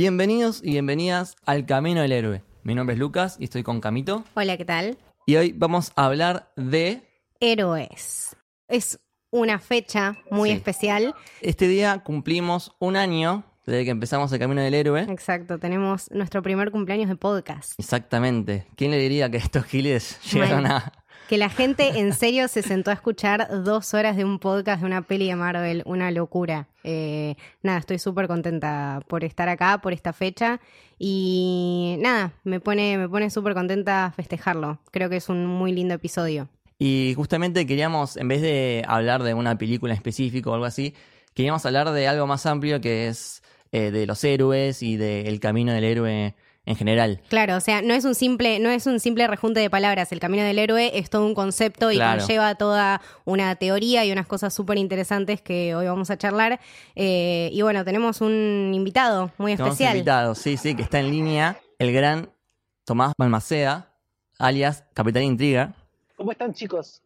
Bienvenidos y bienvenidas al Camino del Héroe. Mi nombre es Lucas y estoy con Camito. Hola, ¿qué tal? Y hoy vamos a hablar de... Héroes. Es una fecha muy Sí. especial. Este día cumplimos un año desde que empezamos el Camino del Héroe. Exacto, tenemos nuestro primer cumpleaños de podcast. Exactamente. ¿Quién le diría que estos giles llegaron a... Que la gente en serio se sentó a escuchar dos horas de un podcast de una peli de Marvel. Una locura. Eh, nada, estoy súper contenta por estar acá, por esta fecha. Y nada, me pone, me pone súper contenta festejarlo. Creo que es un muy lindo episodio. Y justamente queríamos, en vez de hablar de una película en específico o algo así, queríamos hablar de algo más amplio que es eh, de los héroes y del camino del héroe en general. Claro, o sea, no es un simple, no es un simple rejunte de palabras. El camino del héroe es todo un concepto y Claro. conlleva toda una teoría y unas cosas súper interesantes que hoy vamos a charlar. Eh, y bueno, tenemos un invitado muy Tenemos especial. invitados, sí, sí, que está en línea el gran Tomás Balmaceda, alias Capitán Intriga. ¿Cómo están chicos?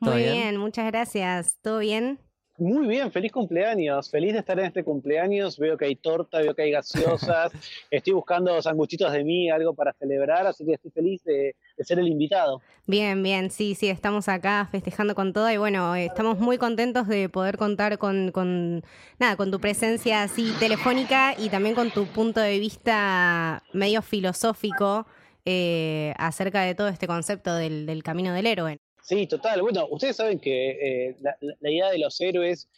¿Todo Muy bien? bien? muchas gracias. ¿Todo bien? Muy bien, feliz cumpleaños. Feliz de estar en este cumpleaños. Veo que hay torta, veo que hay gaseosas. estoy buscando sanguchitos de mí, algo para celebrar, así que estoy feliz de, de ser el invitado. Bien, bien, sí, sí, estamos acá festejando con todo y bueno, eh, estamos muy contentos de poder contar con, con, nada, con tu presencia así telefónica y también con tu punto de vista medio filosófico eh, acerca de todo este concepto del, del camino del héroe. Sí, total. Bueno, ustedes saben que eh, la, la- idea de los héroes,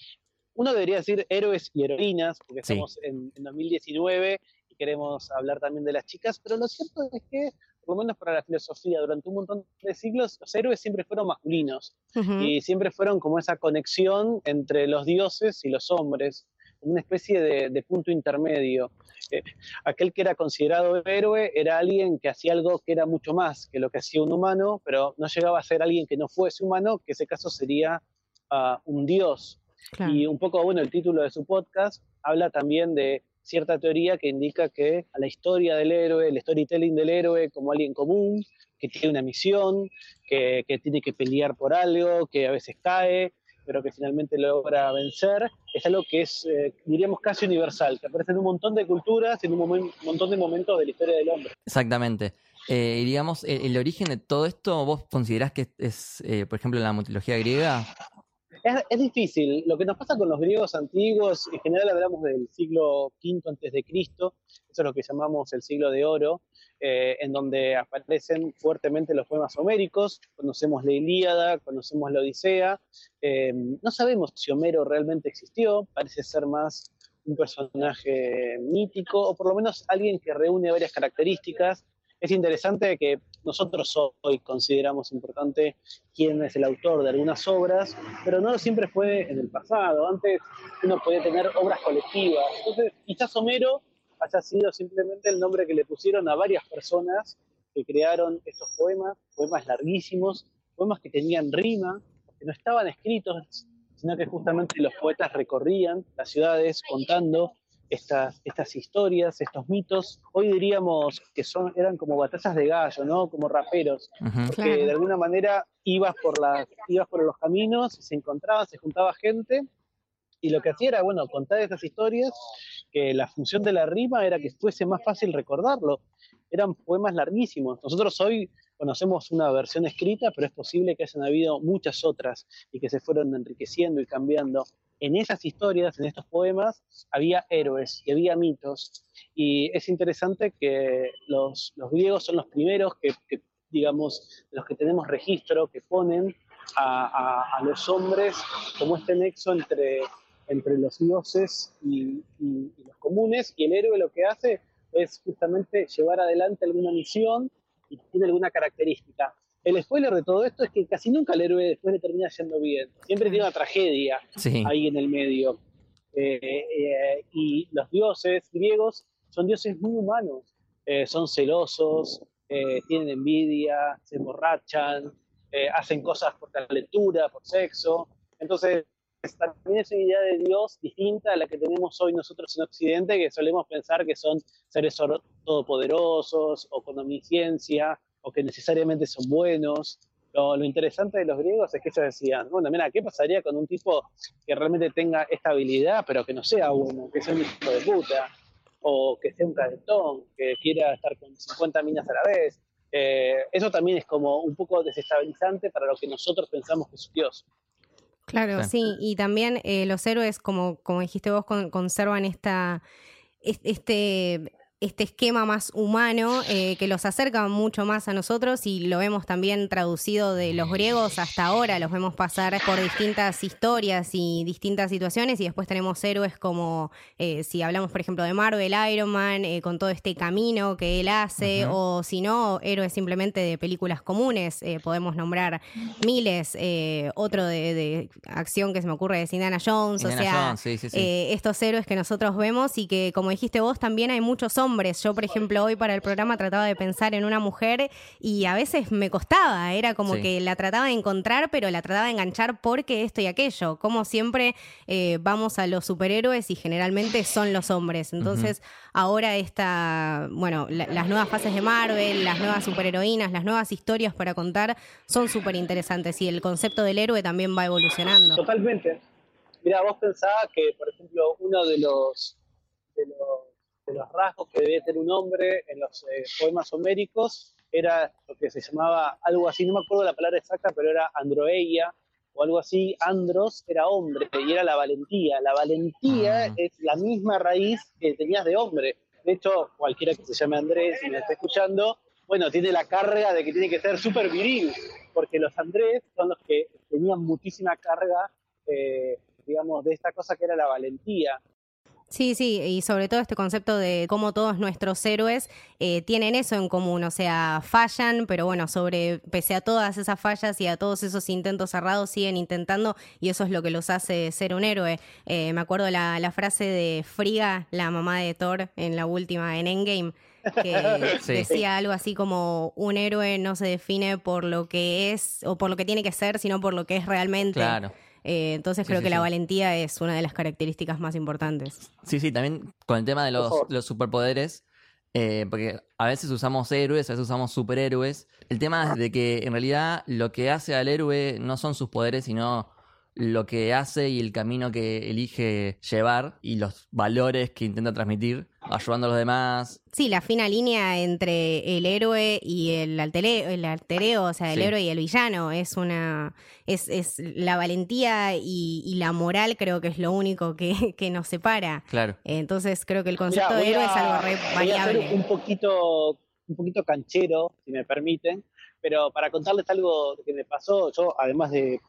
uno debería decir héroes y heroínas, porque Sí. estamos en, en 2019 y queremos hablar también de las chicas, pero lo cierto es que, por lo menos para la filosofía, durante un montón de siglos, los héroes siempre fueron masculinos. Y siempre fueron como esa conexión entre los dioses y los hombres, una especie de, de punto intermedio. Eh, aquel que era considerado héroe era alguien que hacía algo que era mucho más que lo que hacía un humano, pero no llegaba a ser alguien que no fuese humano, que ese caso sería ah, un dios. Claro. Y un poco, bueno, el título de su podcast habla también de cierta teoría que indica que a la historia del héroe, el storytelling del héroe como alguien común, que tiene una misión, que, que tiene que pelear por algo, que a veces cae, pero que finalmente logra vencer, es algo que es, eh, diríamos, casi universal, que aparece en un montón de culturas, en un momen- montón de momentos de la historia del hombre. Exactamente. Eh, y digamos, el, el origen de todo esto, ¿vos considerás que es, eh, por ejemplo, la mitología griega? Es, difícil. Lo que nos pasa con los griegos antiguos, en general hablamos del siglo V antes de Cristo, eso es lo que llamamos el siglo de oro, eh, en donde aparecen fuertemente los poemas homéricos, conocemos la Ilíada, conocemos la Odisea. Eh, no sabemos si Homero realmente existió, parece ser más un personaje mítico, o por lo menos alguien que reúne varias características. Es interesante que nosotros hoy consideramos importante quién es el autor de algunas obras, pero no siempre fue en el pasado. Antes uno podía tener obras colectivas. Entonces, quizás Homero haya sido simplemente el nombre que le pusieron a varias personas que crearon estos poemas, poemas larguísimos, poemas que tenían rima, que no estaban escritos, sino que justamente los poetas recorrían las ciudades contando estas, estas historias, estos mitos. Hoy diríamos que son, eran como batallas de gallo, ¿no? Como raperos Ujú. porque Claro. de alguna manera ibas por, las, ibas por los caminos se encontraban, se juntaba gente, y lo que hacía era, bueno, contar esas historias, que la función de la rima era que fuese más fácil recordarlo. Eran poemas larguísimos. Nosotros hoy conocemos una versión escrita, pero es posible que hayan habido muchas otras y que se fueron enriqueciendo y cambiando. En esas historias, en estos poemas, había héroes y había mitos. Y es interesante que los, los griegos son los primeros que, que digamos, los que tenemos registro, que ponen a, a- a los hombres como este nexo entre, entre los dioses y, y- y los comunes, y el héroe lo que hace es justamente llevar adelante alguna misión y tiene alguna característica. El spoiler de todo esto es que casi nunca el héroe después le termina yendo bien, siempre tiene una tragedia Sí. ahí en el medio. Eh, eh, y los dioses griegos son dioses muy humanos, Eh, son celosos, eh, tienen envidia, se emborrachan, eh, hacen cosas por calentura, por sexo. Entonces, también es una idea de Dios distinta a la que tenemos hoy nosotros en Occidente, que solemos pensar que son seres todopoderosos o con omnisciencia o que necesariamente son buenos. Lo, lo interesante de los griegos es que ellos decían, bueno, mira, ¿qué pasaría con un tipo que realmente tenga esta habilidad, pero que no sea bueno, que sea un hijo de puta? o que sea un cadetón, que quiera estar con 50 minas a la vez. Eh, eso también es como un poco desestabilizante para lo que nosotros pensamos que es Dios. Claro, sí, y también eh, los héroes, como, como dijiste vos, conservan esta, este, este esquema más humano eh, que los acerca mucho más a nosotros y lo vemos también traducido de los griegos hasta ahora, los vemos pasar por distintas historias y distintas situaciones y después tenemos héroes como eh, si hablamos por ejemplo de Marvel, Iron Man, eh, con todo este camino que él hace o si no, héroes simplemente de películas comunes, podemos nombrar miles, otro de, acción que se me ocurre es Indiana Jones, o sea, estos héroes que nosotros vemos y que como dijiste vos también hay muchos hombres yo, por ejemplo, hoy para el programa trataba de pensar en una mujer y a veces me costaba, era como que la trataba de encontrar, pero la trataba de enganchar porque esto y aquello. Como siempre eh, vamos a los superhéroes y generalmente son los hombres. Entonces, ahora esta, bueno, las nuevas fases de Marvel, las nuevas superheroínas, las nuevas historias para contar son súper interesantes y el concepto del héroe también va evolucionando. Totalmente. Mira, vos pensabas que, por ejemplo, uno de los, de los los rasgos que debía tener un hombre en los eh, poemas homéricos era lo que se llamaba algo así, no me acuerdo la palabra exacta, pero era androeia o algo así. Andros era hombre y era la valentía. La valentía ah. es la misma raíz que tenías de hombre. De hecho, cualquiera que se llame Andrés y me esté escuchando, bueno, tiene la carga de que tiene que ser súper viril, porque los Andrés son los que tenían muchísima carga, eh, digamos, de esta cosa que era la valentía. Sí, sí, y sobre todo este concepto de cómo todos nuestros héroes eh, tienen eso en común, o sea, fallan, pero bueno, sobre, pese a todas esas fallas y a todos esos intentos cerrados, siguen intentando y eso es lo que los hace ser un héroe. Eh, me acuerdo la, la, frase de Friga, la mamá de Thor, en la última, en Endgame, que decía algo así como un héroe no se define por lo que es o por lo que tiene que ser, sino por lo que es realmente. Claro. Eh, entonces creo que la valentía es una de las características más importantes. Sí, sí, también con el tema de los, superpoderes, eh, porque a veces usamos héroes, a veces usamos superhéroes. El tema es de que en realidad lo que hace al héroe no son sus poderes, sino lo que hace y el camino que elige llevar y los valores que intenta transmitir, ayudando a los demás. Sí, la fina línea entre el héroe y el altereo, el altereo o sea, el héroe y el villano, es una, es, es la valentía y, la moral creo que es lo único que, que nos separa. Claro. Entonces creo que el concepto de héroe es algo re variable. un poquito, un poquito canchero, si me permiten pero para contarles algo que me pasó, yo además de,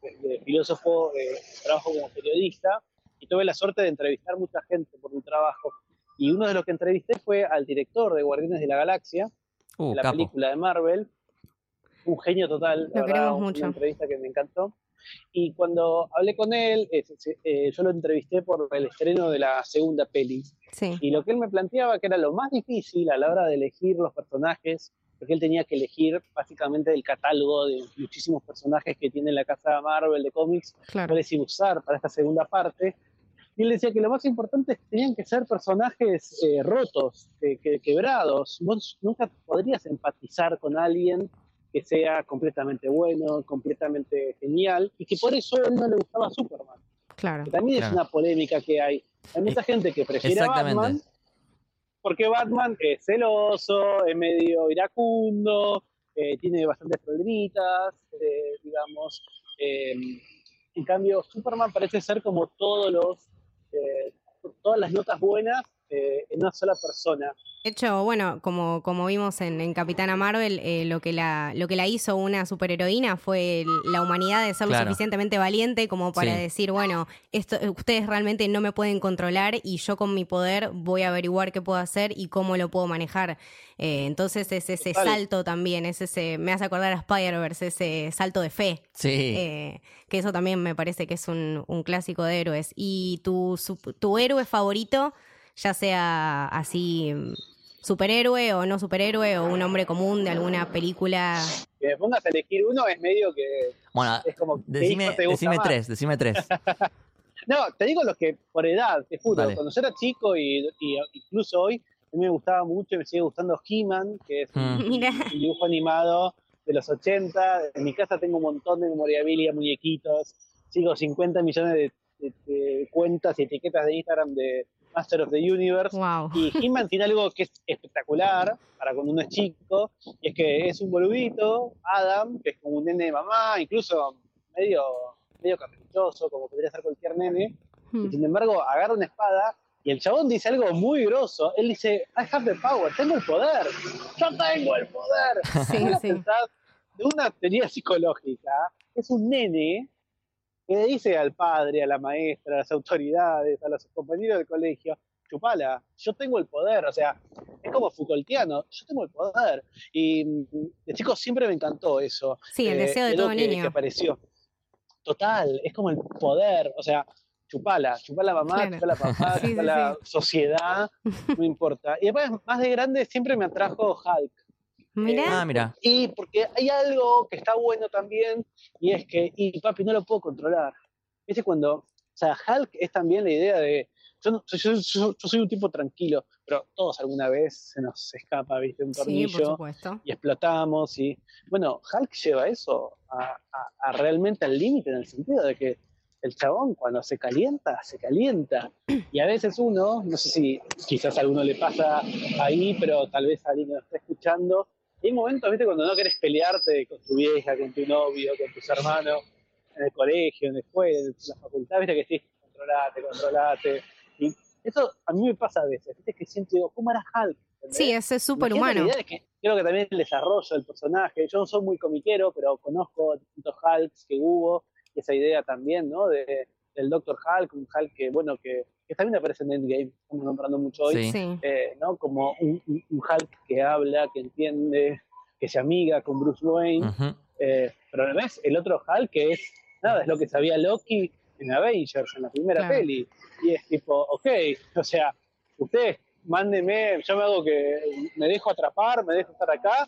filósofo, eh, trabajo como periodista y tuve la suerte de entrevistar mucha gente por mi trabajo. Y uno de los que entrevisté fue al director de Guardianes de la Galaxia, uh, de la película de Marvel. Un genio total, la verdad, mucho. una entrevista que me encantó. Y cuando hablé con él, eh, eh, yo lo entrevisté por el estreno de la segunda peli. Sí. Y lo que él me planteaba que era lo más difícil a la hora de elegir los personajes porque él tenía que elegir básicamente del catálogo de muchísimos personajes que tiene la casa Marvel de cómics, claro. cuáles iba usar para esta segunda parte. Y él decía que lo más importante es que tenían que ser personajes eh, rotos, quebrados. Vos nunca podrías empatizar con alguien que sea completamente bueno, completamente genial, y que por eso a él no le gustaba Superman. Claro. también es una polémica que hay. Hay mucha gente que prefiere a Batman porque Batman es celoso, es medio iracundo, eh, tiene bastantes problemitas, eh, digamos. Eh, en cambio, Superman parece ser como todos los, todas las notas buenas en una sola persona. De hecho, bueno, como, como vimos en, Capitana Marvel, eh, lo, que la, lo que la hizo una superheroína fue la humanidad de ser lo suficientemente valiente como para decir, bueno, esto, ustedes realmente no me pueden controlar y yo con mi poder voy a averiguar qué puedo hacer y cómo lo puedo manejar. Eh, entonces es ese salto también, es ese, me hace acordar a Spider-Verse, ese salto de fe. Sí. Eh, que eso también me parece que es un, un clásico de héroes. ¿Y tu, tu héroe favorito? Ya sea así superhéroe o no superhéroe o un hombre común de alguna película. Que me pongas a elegir uno es medio que. Bueno, es como, decime, decime tres, decime tres. no, te digo los que por edad, te juro. Cuando yo era chico y, incluso hoy, a mí me gustaba mucho y me sigue gustando He-Man, que es un, mm. dibujo animado de los 80. En mi casa tengo un montón de memorabilia, muñequitos. Sigo 50 millones de cuentas y etiquetas de Instagram de Master of the Universe. Y He-Man tiene algo que es espectacular para cuando uno es chico, y es que es un boludito, Adam, que es como un nene de mamá, incluso medio, medio caprichoso, como podría ser cualquier nene, y hmm. sin embargo agarra una espada y el chabón dice algo muy grosso. Él dice, I have the power, tengo el poder. Yo tengo el poder. Sí, de una teoría psicológica, es un nene que le dice al padre, a la maestra, a las autoridades, a los compañeros del colegio, chupala, yo tengo el poder, o sea, es como Foucaultiano, yo tengo el poder. Y de chico siempre me encantó eso. Sí, el deseo de eh, todo que, niño. Que apareció. Total, es como el poder, o sea, chupala, chupala mamá, chupala papá, chupala sociedad, no importa. Y después, más de grande, siempre me atrajo Hulk. Mira. Ah, mira. Y porque hay algo que está bueno también, y es que, y papi, no lo puedo controlar. Ese cuando, o sea, Hulk es también la idea de, yo, yo, soy un tipo tranquilo, pero todos alguna vez se nos escapa, viste, un tornillo y explotamos. Y bueno, Hulk lleva eso a realmente al límite en el sentido de que el chabón cuando se calienta, se calienta. Y a veces uno, no sé si quizás a alguno le pasa ahí, pero tal vez a alguien que nos está escuchando, hay momentos, viste, cuando no querés pelearte con tu vieja, con tu novio, con tus hermanos, en el colegio, en la escuela, en la facultad, viste que sí, controlate, controlate. Y eso a mí me pasa a veces, viste que siento, digo, ¿cómo era Hulk? Sí, ese es súper humano. creo que también el desarrollo del personaje, yo no soy muy comiquero, pero conozco distintos Hulks que hubo, esa idea también, ¿no? De, del Doctor Hulk, un Hulk que, bueno, que, también aparece en Endgame, estamos nombrando mucho hoy, eh, ¿no? Como un, Hulk que habla, que entiende, que se amiga con Bruce Wayne, eh, pero a ves el otro Hulk que es, nada, es lo que sabía Loki en Avengers, en la primera peli, y es tipo, ok, o sea, ustedes mándenme, yo me hago que me dejo atrapar, me dejo estar acá,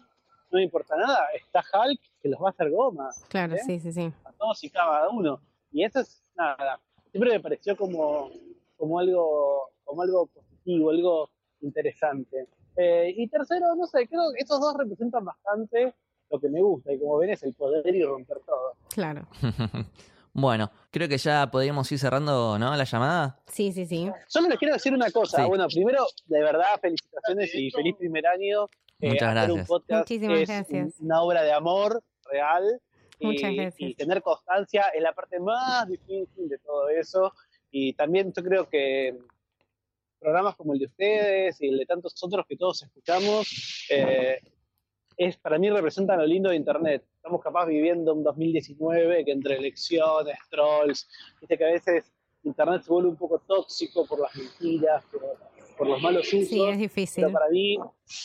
no me importa nada, está Hulk que los va a hacer goma. Claro, sí, sí, sí. A todos y cada uno. Y eso es nada, siempre me pareció como, como algo, como algo positivo, algo interesante. Eh, y tercero, no sé, creo que estos dos representan bastante lo que me gusta, y como ven es el poder y romper todo. Claro. Bueno, creo que ya podríamos ir cerrando, ¿no? La llamada. Sí, sí, sí. Solo les quiero decir una cosa. Bueno, primero, de verdad, felicitaciones y feliz primer año. Eh, Muchas gracias. Un podcast Muchísimas gracias. Una obra de amor real. y, tener constancia es la parte más difícil de todo eso. Y también yo creo que programas como el de ustedes y el de tantos otros que todos escuchamos, eh, es para mí representan lo lindo de Internet. Estamos capaz viviendo un 2019 que entre elecciones, trolls, viste que a veces Internet se vuelve un poco tóxico por las mentiras, por, los malos usos. Sí, es difícil. Pero para mí,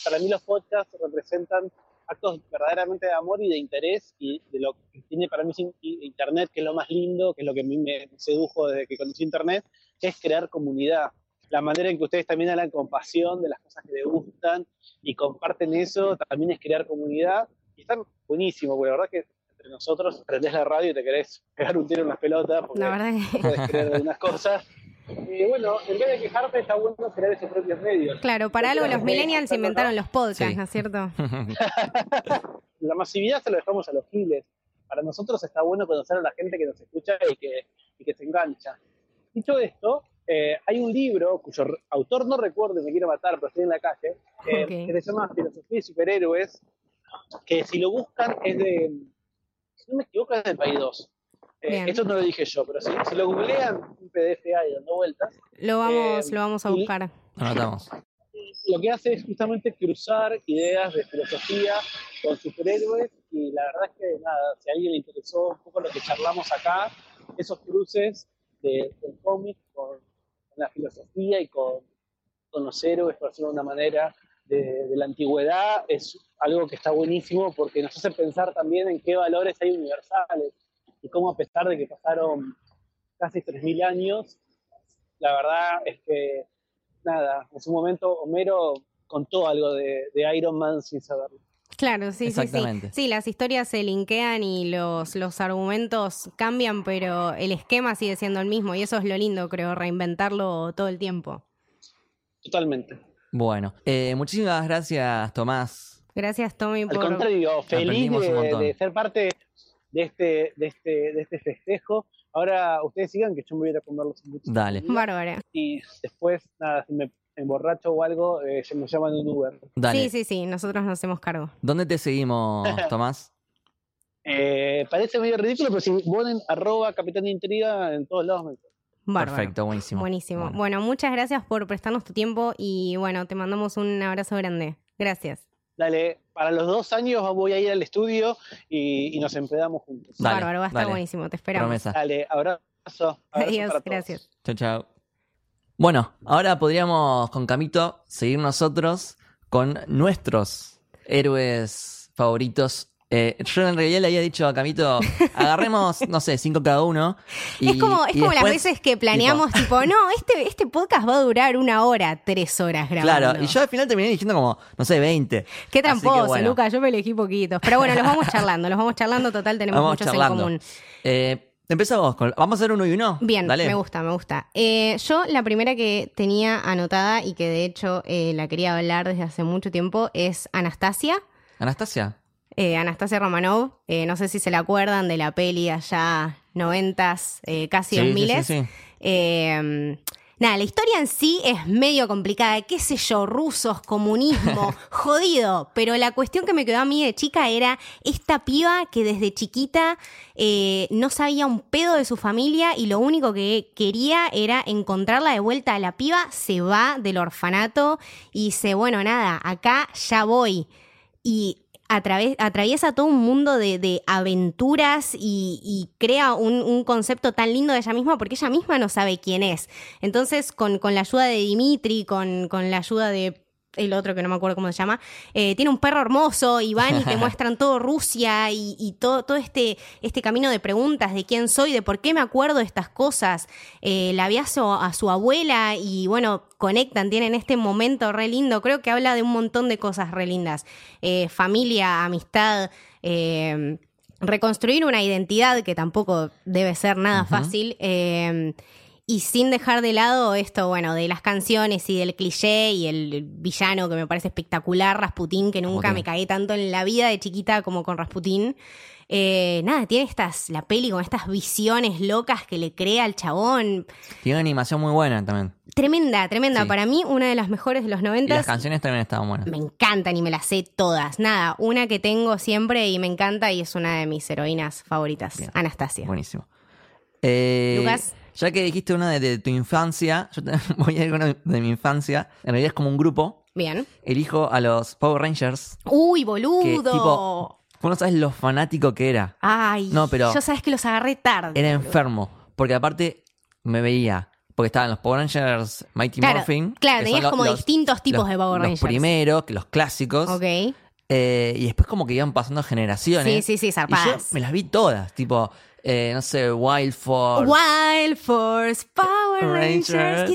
para mí los podcasts representan actos verdaderamente de amor y de interés y de lo que tiene para mí Internet, que es lo más lindo, que es lo que a mí me sedujo desde que conocí Internet, que es crear comunidad. La manera en que ustedes también hablan con pasión de las cosas que les gustan y comparten eso, también es crear comunidad. Y están buenísimo, porque la verdad que entre nosotros prendés la radio y te querés pegar un tiro en las pelotas porque no puedes creer algunas cosas. Y bueno, en vez de quejarte, está bueno crear esos propios medios. Claro, para algo los millennials inventaron los podcasts, ¿no es cierto? la masividad se lo dejamos a los giles. Para nosotros está bueno conocer a la gente que nos escucha y que, y que se engancha. Dicho esto, eh, hay un libro cuyo autor no recuerdo y me quiero matar, pero estoy en la calle, eh, que se llama Filosofía y Superhéroes, que si lo buscan es de, si no me equivoco, es del País 2. Eh, esto no lo dije yo, pero si, lo googlean, un PDF ahí dando vueltas. Lo vamos, lo vamos a buscar. Anotamos. Lo que hace es justamente cruzar ideas de filosofía con superhéroes y la verdad es que nada, si a alguien le interesó un poco lo que charlamos acá, esos cruces del cómic con, la filosofía y con, con, los héroes, por decirlo de una manera, de, de, la antigüedad, es algo que está buenísimo porque nos hace pensar también en qué valores hay universales y cómo a pesar de que pasaron casi 3.000 años, la verdad es que, nada, en su momento Homero contó algo de, de Iron Man sin saberlo. Claro, sí, sí, sí. Sí, las historias se linkean y los, los argumentos cambian, pero el esquema sigue siendo el mismo y eso es lo lindo, creo, reinventarlo todo el tiempo. Totalmente. Bueno, eh, muchísimas gracias, Tomás. Gracias, Tommy, por... Al contrario, feliz de, de, ser parte de este, de este, de este festejo. Ahora ustedes sigan que yo me voy a ir a comer los Dale. Bárbara. Y después, nada, si me emborracho o algo, eh, se me llaman un Uber. Dale. Sí, sí, sí, nosotros nos hacemos cargo. ¿Dónde te seguimos, Tomás? Eh, parece medio ridículo, pero si ponen arroba capitán de intriga en todos lados me Bárbaro. Perfecto, buenísimo. Buenísimo. Bueno. Bueno. muchas gracias por prestarnos tu tiempo y bueno, te mandamos un abrazo grande. Gracias. Dale, para los dos años voy a ir al estudio y, y nos empedamos juntos. Dale, Bárbaro, va a estar dale. buenísimo, te esperamos. Promesa. Dale, abrazo. abrazo Adiós, para todos. gracias. Chao, chao. Bueno, ahora podríamos con Camito seguir nosotros con nuestros héroes favoritos. Eh, yo en realidad le había dicho a Camito, agarremos, no sé, cinco cada uno. y- es como, es y como las veces que planeamos, tipo, no, este, este podcast va a durar una hora, tres horas grabando. Claro, y yo al final terminé diciendo como, no sé, 20. Qué tramposo, bueno. Lucas, yo me elegí poquitos. Pero bueno, los vamos charlando, los vamos charlando, total, tenemos Vamos muchos charlando. en común. Eh, con, vamos a hacer uno y uno. Bien, Dale. me gusta, me gusta. Eh, yo la primera que tenía anotada y que de hecho eh, la quería hablar desde hace mucho tiempo es Anastasia. Anastasia. Eh, Anastasia Romanov, eh, no sé si se la acuerdan de la peli allá noventas, eh, casi dos sí, miles. sí, sí. Eh, nada, la historia en sí es medio complicada, qué sé yo, rusos, comunismo, jodido. Pero la cuestión que me quedó a mí de chica era esta piba que desde chiquita no sabía un pedo de su familia y lo único que quería era encontrarla de vuelta a la piba, se va del orfanato y dice, bueno, nada, acá ya voy. Y atraviesa todo un mundo de, de aventuras y, y crea un, un concepto tan lindo de ella misma porque ella misma no sabe quién es. Entonces, con, con la ayuda de Dimitri, con, con la ayuda de el otro que no me acuerdo cómo se llama, eh, tiene un perro hermoso y van y te muestran todo Rusia y, y todo, todo este, este camino de preguntas de quién soy, de por qué me acuerdo de estas cosas. Eh, la vi a su, a su abuela y bueno, conectan, tienen este momento re lindo. Creo que habla de un montón de cosas re lindas. Eh, familia, amistad, eh, reconstruir una identidad que tampoco debe ser nada fácil. Y sin dejar de lado esto, bueno, de las canciones y del cliché y el villano que me parece espectacular, Rasputín, que nunca me cagué tanto en la vida de chiquita como con Rasputín. Eh, nada, tiene estas, la peli con estas visiones locas que le crea al chabón. Tiene una animación muy buena también. Tremenda, tremenda. Sí. Para mí, una de las mejores de los Y las noventas. canciones también estaban buenas. Me encantan y me las sé todas. Nada, una que tengo siempre y me encanta y es una de mis heroínas favoritas, Bien. Anastasia. Buenísimo. Eh, Lucas. Ya que dijiste una de, de tu infancia, yo te- voy a ir con una de mi infancia. En realidad es como un grupo. Bien. Elijo a los Power Rangers. Uy, Que boludo. tipo, vos no sabes lo fanático que era. Ay, No, pero- yo sabes que los agarré tarde. Era enfermo. Porque aparte me veía. Porque estaban los Power Rangers Mighty Claro, Morphin. claro, que tenías como los- distintos tipos los- de Power Rangers. Los primeros, que los clásicos. Ok. Eh, y después como que iban pasando generaciones. Sí, sí, sí, Y yo zarpadas. me las vi todas. Tipo, eh, no sé, Wild Force. Wild Force, Power Rangers. Rangers,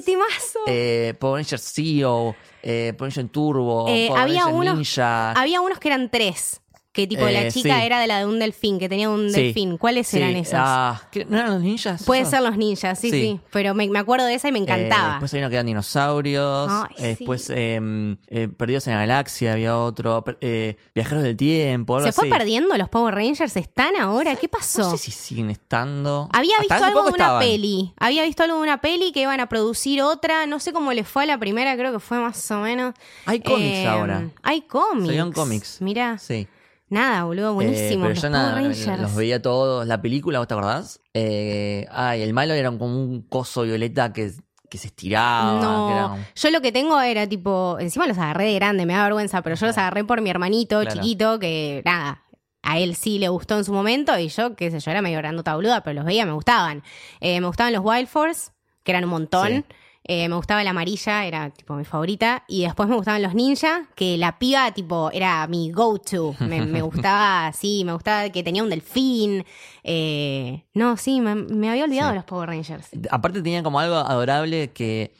eh, Power Rangers CEO, eh, Power Rangers Turbo, Power había Rangers unos- Ninja. Había unos que eran tres. Que tipo Eh, la chica sí. era de la de un delfín, que tenía un Sí, delfín. ¿Cuáles sí, eran esos? ah, ¿qué- ¿No eran los ninjas? Puede esos? ser los ninjas, sí, sí. Sí. Pero me, me acuerdo de esa y me Eh, encantaba. después hay uno que eran dinosaurios. Ay, eh, después eh, eh, Perdidos en la Galaxia había otro. per- eh, Viajeros del Tiempo, algo ¿Se fue así. perdiendo los Power Rangers? ¿Están ahora? ¿Qué pasó? No sé si siguen estando. Había Hasta visto hace algo poco de una estaban. peli. Había visto algo de una peli que iban a producir otra. No sé cómo le fue a la primera, creo que fue más o menos. Hay cómics Eh, ahora. Hay cómics. Salieron cómics. Mira, Sí. Nada, boludo, Eh, buenísimo. pero los yo nada, Rangers. los veía todos. La película, ¿vos te acordás? Eh, ay, el malo era como un coso violeta que, que se estiraba. No, que era un- yo lo que tengo era tipo, encima los agarré de grande, me da vergüenza, pero yo los agarré por mi hermanito Claro. chiquito que nada, a él sí le gustó en su momento y yo, qué sé yo, era medio grandota boluda, pero los veía, me gustaban. Eh, me gustaban los Wild Force, que eran un montón. Sí. Eh, me gustaba la amarilla, era tipo mi favorita. Y después me gustaban los ninja, que la piba tipo era mi go-to. Me, me gustaba, sí, me gustaba que tenía un delfín. Eh, no, sí, me, me había olvidado Sí. de los Power Rangers. Aparte tenía como algo adorable que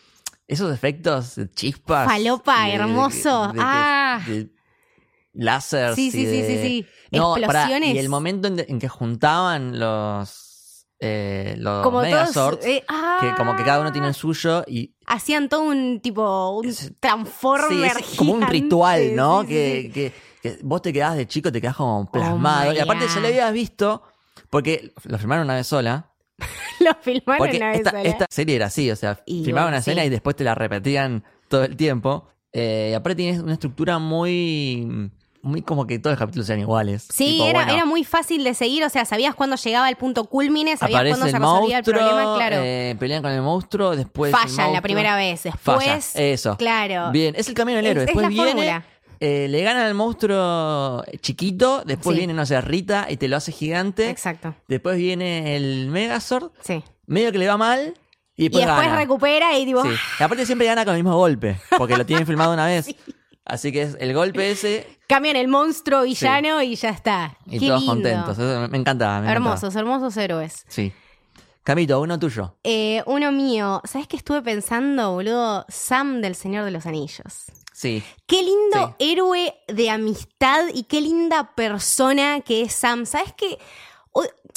esos efectos de chispas. Falopa, de- hermoso. de- de- Ah. de láseres. Sí, sí, sí, sí, sí. No, Explosiones. y el momento en que juntaban los, eh, los como todos. Megazords, eh, ah, que como que cada uno tiene el suyo y Hacían todo un tipo. Un transformer. Sí, es como un ritual, ¿no? Sí, que, sí. que- que vos te quedás de chico, te quedás como plasmado. y aparte ya lo habías visto, porque lo filmaron una vez sola. Lo filmaron Porque una vez esta, sola. esta serie era así, o sea, Y filmaban bueno, una escena sí. y después te la repetían todo el tiempo. Eh, y aparte tienes una estructura muy, muy como que todos los capítulos sean iguales. Sí, Tipo, era, bueno, era muy fácil de seguir, o sea, sabías cuándo llegaba el punto culmine, sabías cuándo se resolvía el problema, claro. eh, pelean con el monstruo, después Fallan la primera vez, después. falla. Eso. Claro. Bien, es el camino del héroe. es Después la viene, fórmula. eh, le gana al monstruo chiquito, después Sí. viene, no sé, Rita y te lo hace gigante. Exacto. Después viene el Megazord, Sí. medio que le va mal y Y después, recupera y tipo, Sí. Y aparte siempre gana con el mismo golpe, porque lo tienen filmado una vez. Así que es el golpe ese cambian el monstruo villano y ya está. y Qué todos lindo. contentos. Eso me, me encantaba. me encantaba. Hermosos, hermosos héroes. Sí. Camito, uno tuyo. Eh, uno mío, ¿sabes qué estuve pensando, boludo? Sam del Señor de los Anillos. Sí. Qué lindo héroe de amistad y qué linda persona que es Sam. ¿Sabes qué?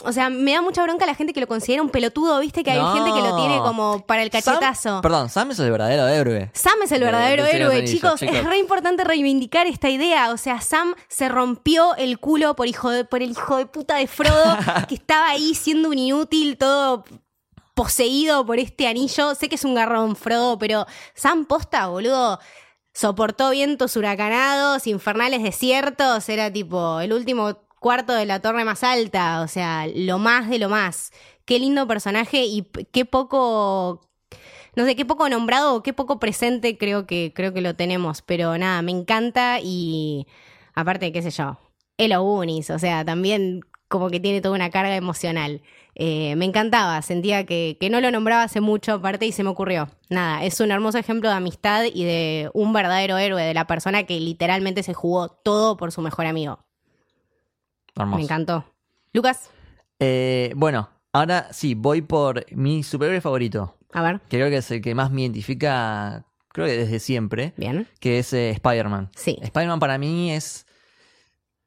O, sea, me da mucha bronca la gente que lo considera un pelotudo, viste que hay No. gente que lo tiene como para el cachetazo. Sam- perdón, Sam es el verdadero héroe. Sam es el De- verdadero de héroe, chicos. Es re importante reivindicar esta idea. O sea, Sam se rompió el culo por, hijo de- por el hijo de puta de Frodo, que estaba ahí siendo un inútil, todo poseído por este anillo. Sé que es un garrón, Frodo, pero Sam posta, boludo. Soportó vientos huracanados, infernales desiertos. Era tipo el último cuarto de la torre más alta. O sea, lo más de lo más. Qué lindo personaje y qué poco no sé, qué poco nombrado qué poco presente creo que, creo que lo tenemos. Pero nada, me encanta y aparte, qué sé yo, Elo Unis, o sea, también como que tiene toda una carga emocional. Eh, me encantaba, sentía que, que no lo nombraba hace mucho aparte y se me ocurrió. Nada, es un hermoso ejemplo de amistad y de un verdadero héroe, de la persona que literalmente se jugó todo por su mejor amigo. Hermoso. Me encantó. Lucas, Eh, bueno, ahora sí, voy por mi superhéroe favorito. a ver, Que creo que es el que más me identifica, creo que desde siempre, bien. que es eh, Spider-Man. Sí. Spider-Man para mí es,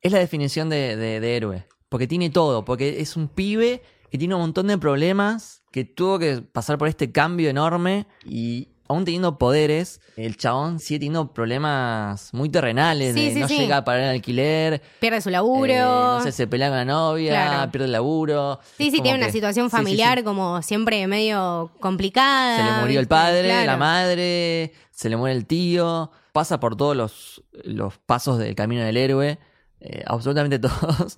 es la definición de, de- de héroe. Porque tiene todo. Porque es un pibe que tiene un montón de problemas, que tuvo que pasar por este cambio enorme y aún teniendo poderes, el chabón sigue teniendo problemas muy terrenales. Sí, de sí, no sí. llega a pagar el alquiler. Pierde su laburo. eh, no sé, se pelea con la novia, Claro. pierde el laburo. Sí, sí, tiene una situación familiar como siempre medio complicada. Se le murió el padre, Claro. la madre, se le muere el tío. Pasa por todos los, los pasos del camino del héroe. eh, absolutamente todos.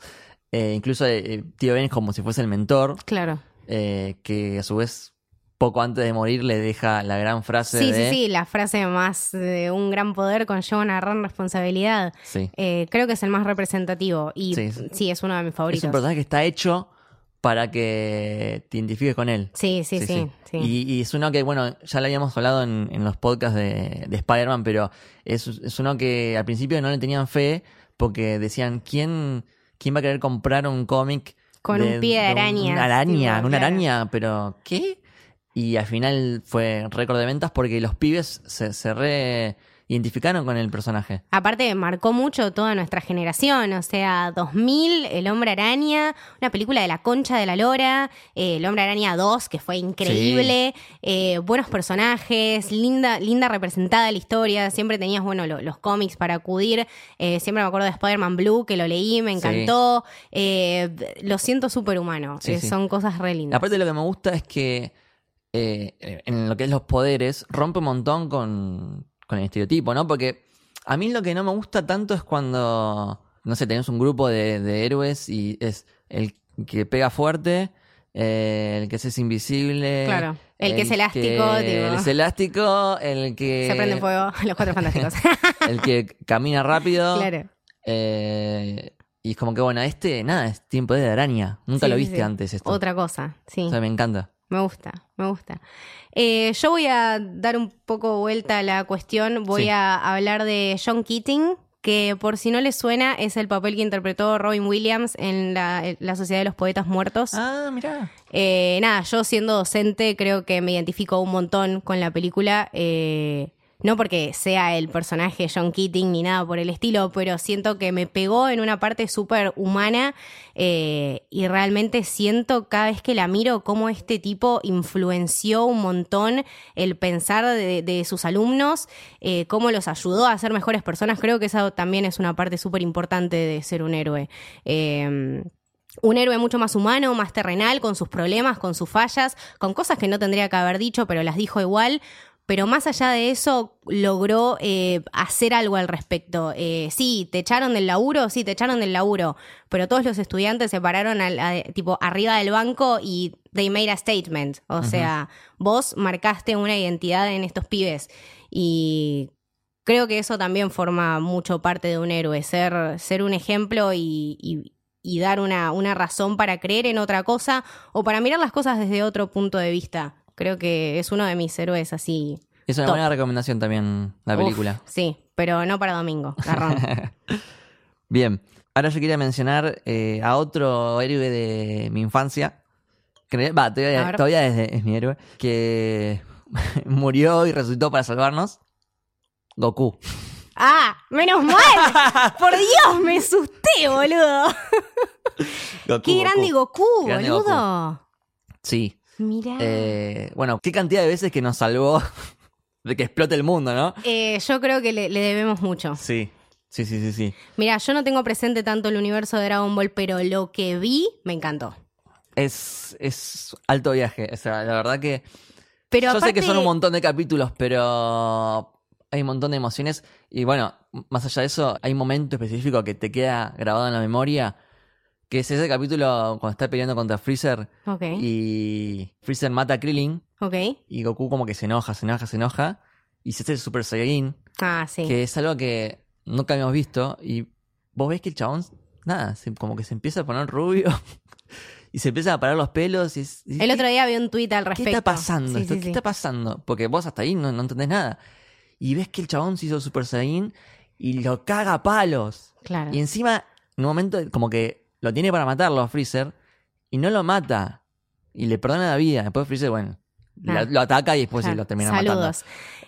Eh, incluso el tío Ben es como si fuese el mentor. Claro. que a su vez, poco antes de morir, le deja la gran frase Sí, de. sí, sí, la frase más de un gran poder conlleva una gran responsabilidad. Sí. Eh, creo que es el más representativo y Sí, sí, sí. es uno de mis Es favoritos. un personaje que está hecho para que te identifiques con él. Sí, sí, sí. sí. Y, y es uno que, bueno, ya lo habíamos hablado en, en los podcasts de, de Spider-Man, pero es, es uno que al principio no le tenían fe porque decían, ¿quién, quién va a querer comprar un cómic? Con un pie de un- araña, Una araña, una claro. araña, pero ¿qué? Y al final fue récord de ventas porque los pibes se, se re identificaron con el personaje. Aparte, marcó mucho toda nuestra generación. O sea, 2000, El Hombre Araña, una película de la concha de la lora, eh, El Hombre Araña 2, que fue increíble, eh, buenos personajes, linda, linda representada la historia. Siempre tenías, bueno, lo- los cómics para acudir. Eh, siempre me acuerdo de Spider-Man Blue, que lo leí, me Sí. encantó. Eh, lo siento súper humano. Sí, sí. Son cosas re lindas. Aparte lo que me gusta es que eh, en lo que es los poderes rompe un montón con, con el estereotipo, ¿no? Porque a mí lo que no me gusta tanto es cuando, no sé, tenés un grupo de, de héroes y es el que pega fuerte, eh, el que es invisible. Claro, el que es elástico, El tipo. es elástico, el que... Se prende fuego, los cuatro fantásticos. El que camina rápido. claro. eh, y es como que, bueno, este, nada, es tiempo de araña. Nunca Sí, lo viste sí. antes esto. Otra cosa, sí. O sea, me encanta. Me gusta, me gusta. Eh, yo voy a dar un poco vuelta a la cuestión. Voy Sí. a hablar de John Keating, que por si no les suena, es el papel que interpretó Robin Williams en la, en la Sociedad de los Poetas Muertos. Ah, mirá. Eh, nada, yo siendo docente creo que me identifico un montón con la película. eh, no porque sea el personaje John Keating ni nada por el estilo, pero siento que me pegó en una parte súper humana eh, y realmente siento cada vez que la miro cómo este tipo influenció un montón el pensar de, sus alumnos, eh, cómo los ayudó a ser mejores personas. Creo que esa también es una parte súper importante de ser un héroe. Eh, un héroe mucho más humano, más terrenal, con sus problemas, con sus fallas, con cosas que no tendría que haber dicho, pero las dijo igual. Pero más allá de eso, logró eh, hacer algo al respecto. Eh, sí, te echaron del laburo, sí, te echaron del laburo, pero todos los estudiantes se pararon al, tipo arriba del banco y they made a statement. O sea, vos marcaste una identidad en estos pibes y creo que eso también forma mucho parte de un héroe, ser, ser un ejemplo y, y dar una, una razón para creer en otra cosa o para mirar las cosas desde otro punto de vista. Creo que es uno de mis héroes así. Es una buena recomendación también, la película. sí, pero no para domingo. Bien, ahora yo quería mencionar eh, a otro héroe de mi infancia. Que, va, todavía, es, mi héroe. Que murió y resucitó para salvarnos. Goku. Ah, menos mal. Por Dios, me asusté, boludo. Qué grande Goku, boludo. Sí. Mira. Eh, bueno, qué cantidad de veces que nos salvó de que explote el mundo, ¿no? Eh, yo creo que le, debemos mucho. Sí. Sí, sí, sí, sí. Mira, yo no tengo presente tanto el universo de Dragon Ball, pero lo que vi me encantó. Es, es alto viaje. O sea, la verdad que. Pero yo sé que son un montón de capítulos, pero hay un montón de emociones. Y bueno, más allá de eso, hay un momento específico que te queda grabado en la memoria. Que es ese capítulo cuando está peleando contra Freezer. Y Freezer mata a Krillin. Y Goku como que se enoja, se enoja, se enoja. Y se hace el Super Saiyajin. Ah, sí. Que es algo que nunca habíamos visto. Y vos ves que el chabón, nada, como que se empieza a poner rubio. y se empieza a parar los pelos. Y, el otro día vi un tuit al respecto. ¿Qué está pasando? ¿Qué está pasando? Porque vos hasta ahí no, no entendés nada y ves que el chabón se hizo Super Saiyan y lo caga a palos. Claro. Y encima, en un momento, como que lo tiene para matarlo a Freezer y no lo mata. Y le perdona la vida. Después Freezer, bueno, ah. lo, ataca y después lo termina Saludos. matando.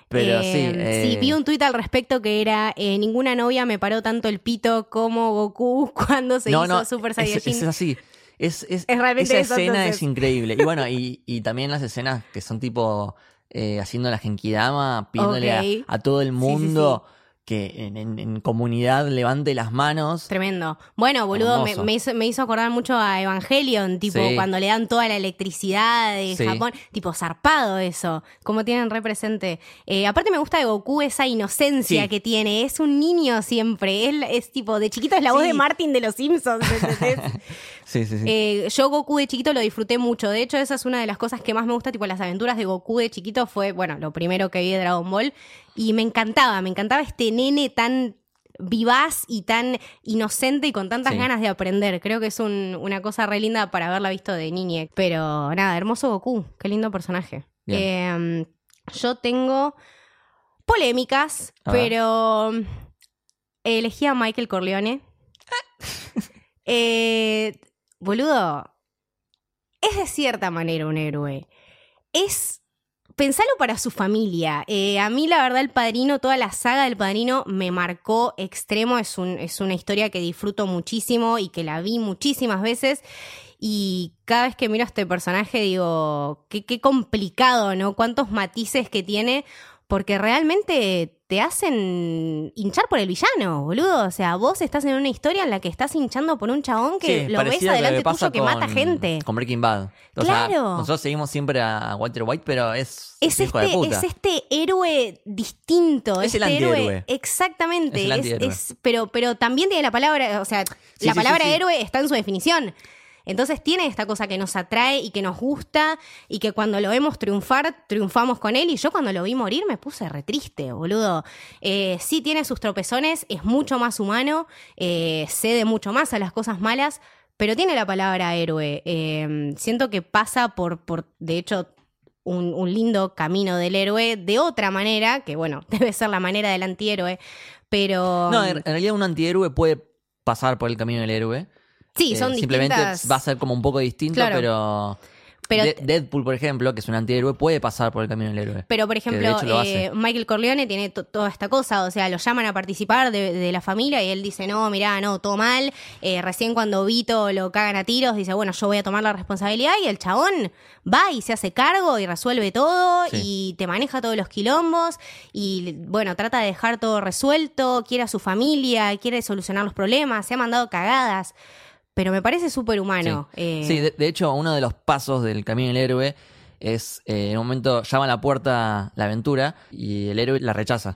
Pero sí. Eh, sí, vi un tuit al respecto que era: eh, Ninguna novia me paró tanto el pito como Goku cuando se hizo Super Saiyan. Es, es así. Es, es, esa escena es increíble. Y bueno, y, y también las escenas que son tipo eh, haciendo la Genkidama, pidiéndole a, todo el mundo que en, comunidad levante las manos. Tremendo. Bueno, boludo, me, hizo, acordar mucho a Evangelion, tipo cuando le dan toda la electricidad de Japón, tipo zarpado eso, como tienen represente. Eh, aparte me gusta de Goku esa inocencia que tiene, es un niño siempre, él es tipo, de chiquito es la voz de Martin de los Simpsons. sí, sí, sí. Eh, yo Goku de chiquito lo disfruté mucho, de hecho esa es una de las cosas que más me gusta, tipo las aventuras de Goku de chiquito fue, bueno, lo primero que vi de Dragon Ball y me encantaba, me encantaba este nene tan vivaz y tan inocente y con tantas ganas de aprender. Creo que es una cosa re linda para haberla visto de niñe. Pero nada, hermoso Goku, qué lindo personaje. Em, yo tengo polémicas, pero elegí a Michael Corleone. eh, boludo, es de cierta manera un héroe. Es pensalo para su familia. Eh, a mí, la verdad, el padrino, toda la saga del padrino me marcó extremo. Es, un, es una historia que disfruto muchísimo y que la vi muchísimas veces. Y cada vez que miro a este personaje digo, qué, qué complicado, ¿no? Cuántos matices que tiene porque realmente te hacen hinchar por el villano, boludo. O sea, vos estás en una historia en la que estás hinchando por un chabón que lo ves adelante tuyo que mata gente. Con Breaking Bad. claro. nosotros seguimos siempre a Walter White, pero es. Es, este, es este héroe distinto. Es este el héroe. Exactamente. Es, pero, pero también tiene la palabra, o sea, la palabra héroe está en su definición. Entonces tiene esta cosa que nos atrae y que nos gusta y que cuando lo vemos triunfar, triunfamos con él. Y yo cuando lo vi morir me puse re triste, boludo. Eh, sí tiene sus tropezones, es mucho más humano, eh, cede mucho más a las cosas malas, pero tiene la palabra héroe. Eh, siento que pasa por, por de hecho, un, lindo camino del héroe de otra manera, que bueno, debe ser la manera del antihéroe, pero... No, en realidad un antihéroe puede pasar por el camino del héroe. Sí, eh, son Simplemente va a ser como un poco distinto, pero... Deadpool, por ejemplo, que es un antihéroe, puede pasar por el camino del héroe. Pero, por ejemplo, eh, Michael Corleone tiene toda esta cosa, o sea, lo llaman a participar de, la familia y él dice, no, mirá, no, todo mal. Eh, recién cuando Vito lo cagan a tiros, dice, bueno, yo voy a tomar la responsabilidad y el chabón va y se hace cargo y resuelve todo y te maneja todos los quilombos y, bueno, trata de dejar todo resuelto, quiere a su familia, quiere solucionar los problemas, se ha mandado cagadas pero me parece súper humano. Eh, Sí, de, de hecho, uno de los pasos del camino del héroe es, eh, en un momento llama a la puerta la aventura y el héroe la rechaza.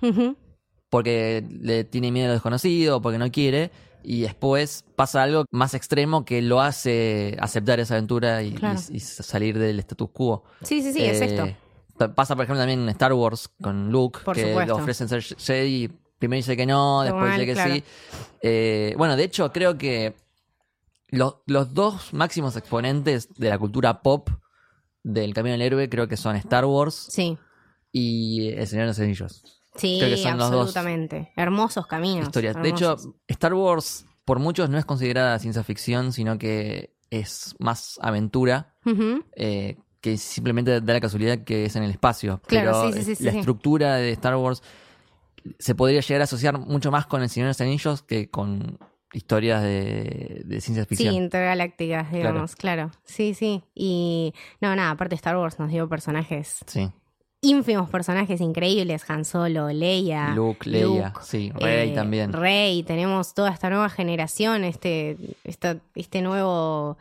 Porque le tiene miedo a lo desconocido, porque no quiere. Y después pasa algo más extremo que lo hace aceptar esa aventura y, Claro. y- y salir del status quo. Sí, sí, sí, es Eh, esto. pa- Pasa, por ejemplo, también en Star Wars con Luke, Por que supuesto. le ofrecen ser Jedi. Primero dice que no, después Igual, dice que claro. sí. Eh, bueno, de hecho, creo que los, los dos máximos exponentes de la cultura pop del Camino del Héroe creo que son Star Wars Sí, y El Señor de los Anillos. sí, Creo que son los dos absolutamente. Hermosos caminos. Historias. De hecho. Star Wars por muchos no es considerada ciencia ficción, sino que es más aventura. Eh, que simplemente da la casualidad que es en el espacio. Claro, Pero sí, sí, sí, la estructura de Star Wars se podría llegar a asociar mucho más con El Señor de los Anillos que con historias de, de ciencia Sí, intergalácticas, digamos, claro. Sí, sí. Y no, nada, aparte Star Wars nos dio personajes, Sí. ínfimos personajes increíbles, Han Solo, Leia. Luke, Leia, Luke, sí, Rey eh, también. Rey, tenemos toda esta nueva generación, este, esta- este nuevo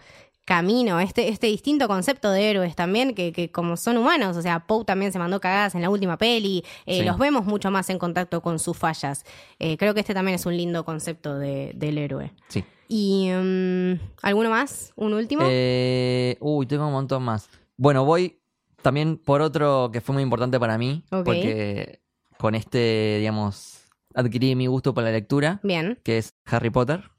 camino, este, este distinto concepto de héroes también, que, que como son humanos, o sea, Poe también se mandó cagadas en la última peli, eh, Sí. los vemos mucho más en contacto con sus fallas. Eh, creo que este también es un lindo concepto de- del héroe. Sí. ¿Y mm, alguno más? ¿Un último? Eh, uy, tengo un montón más. Bueno, voy también por otro que fue muy importante para mí, porque con este, digamos, adquirí mi gusto por la lectura, Bien. que es Harry Potter.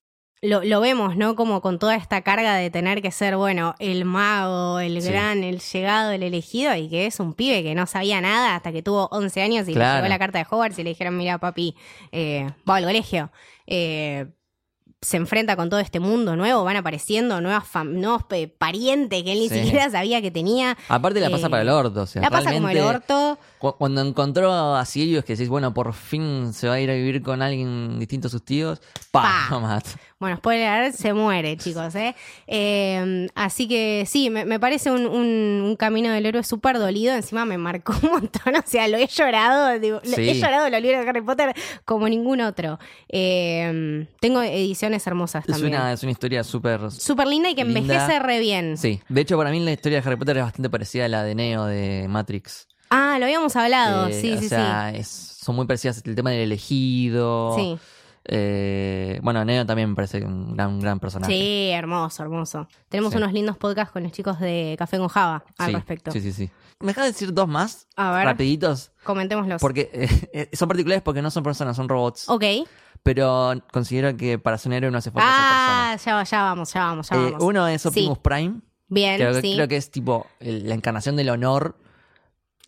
Lo, lo vemos, ¿no? Como con toda esta carga de tener que ser, bueno, el mago, el Sí. gran, el llegado, el elegido, y que es un pibe que no sabía nada hasta que tuvo 11 años y Claro. le llegó la carta de Hogwarts y le dijeron, mira, papi, eh, va al colegio. Eh, se enfrenta con todo este mundo nuevo, van apareciendo nuevas nuevos eh, parientes que él ni Sí. siquiera sabía que tenía. Aparte la pasa Eh, para el orto, o sea, La pasa como el orto. Cu- Cuando encontró a Sirius, que decís, bueno, por fin se va a ir a vivir con alguien distinto a sus tíos, pa, Pa. mata. Bueno, spoiler se muere, chicos, ¿eh? Eh, así que sí, me, me parece un, un- un camino del héroe súper dolido. Encima me marcó un montón, o sea, lo he llorado. digo, lo-. He llorado los libros de Harry Potter como ningún otro. Eh, tengo ediciones hermosas Es también. una, es una historia súper... Súper linda y que linda. envejece re bien. Sí, de hecho para mí la historia de Harry Potter es bastante parecida a la de Neo de Matrix. Ah, lo habíamos hablado. Eh, sí, o sí, sea, es- son muy parecidas el tema del elegido. sí. Sí. Eh, bueno, Neo también me parece un gran, un gran personaje. Sí, hermoso, hermoso. Tenemos Sí. unos lindos podcasts con los chicos de Café con Java al Sí, respecto. Sí, sí, sí. ¿Me dejas decir dos más? A ver. Rapiditos. Comentémoslos. Porque eh, son particulares porque no son personas, son robots. Ok. Pero considero que para ser un héroe no hace falta Ah, ya, va- ya vamos, ya vamos, ya persona. vamos. Eh, uno es Optimus Sí. Prime. Bien, Creo, que- sí. creo que es tipo el- la encarnación del honor.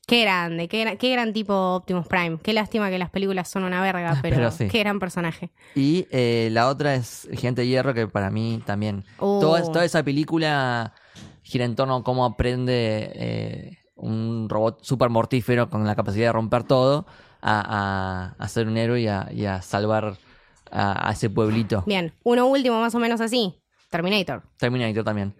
Qué grande, qué, gra- qué gran tipo Optimus Prime. Qué lástima que las películas son una verga, pero, Pero sí. qué gran personaje. Y eh, la otra es Gigante de Hierro, que para mí también. Oh. Toda, toda esa película gira en torno a cómo aprende eh, un robot súper mortífero con la capacidad de romper todo a, a- a ser un héroe y a, y a salvar a, a ese pueblito. Bien, uno último más o menos así. Terminator. Terminator también.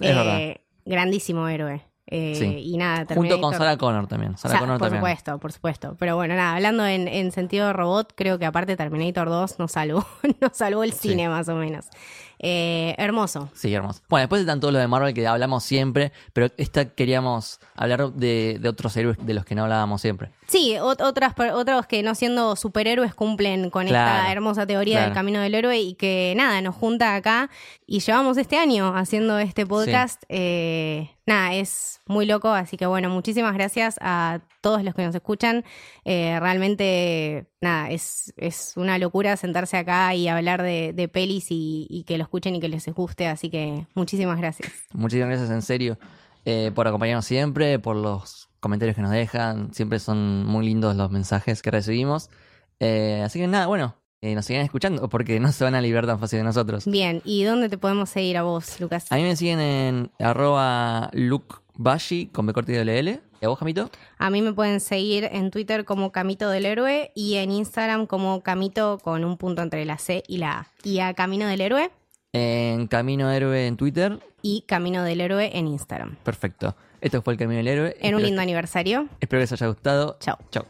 Es Eh, verdad. Grandísimo héroe. Eh, Sí. Y nada, Terminator. Junto con Sarah Connor también. Sarah Sa- Connor por también. supuesto, por supuesto. Pero bueno, nada, hablando en, en sentido de robot, creo que aparte Terminator 2 nos salvó, nos salvó el Sí. cine más o menos. Eh, hermoso. Sí, hermoso. Bueno, después están todos los de Marvel que hablamos siempre, pero esta queríamos hablar de, de otros héroes de los que no hablábamos siempre. Sí, ot- otras, otros que no siendo superhéroes cumplen con Claro, esta hermosa teoría claro. del camino del héroe y que nada, nos junta acá y llevamos este año haciendo este podcast. Eh, nada, es muy loco, así que bueno, muchísimas gracias a todos los que nos escuchan. Eh, realmente, nada, es, es una locura sentarse acá y hablar de, de pelis y, y que lo escuchen y que les guste, así que muchísimas gracias. Muchísimas gracias en serio eh, por acompañarnos siempre, por los comentarios que nos dejan. Siempre son muy lindos los mensajes que recibimos. Eh, así que nada, bueno, eh, nos sigan escuchando porque no se van a liberar tan fácil de nosotros. Bien, ¿y dónde te podemos seguir a vos, Lucas? A mí me siguen en arroba lukebashi con B corta y doble L. ¿Y a vos, Jamito? A mí me pueden seguir en Twitter como Camito del Héroe y en Instagram como Camito con un punto entre la C y la A. Y a Camino del Héroe En Camino Héroe en Twitter. y Camino del Héroe en Instagram. Perfecto. Esto fue el Camino del Héroe. En un lindo aniversario. Espero que les haya gustado. Chao. Chao.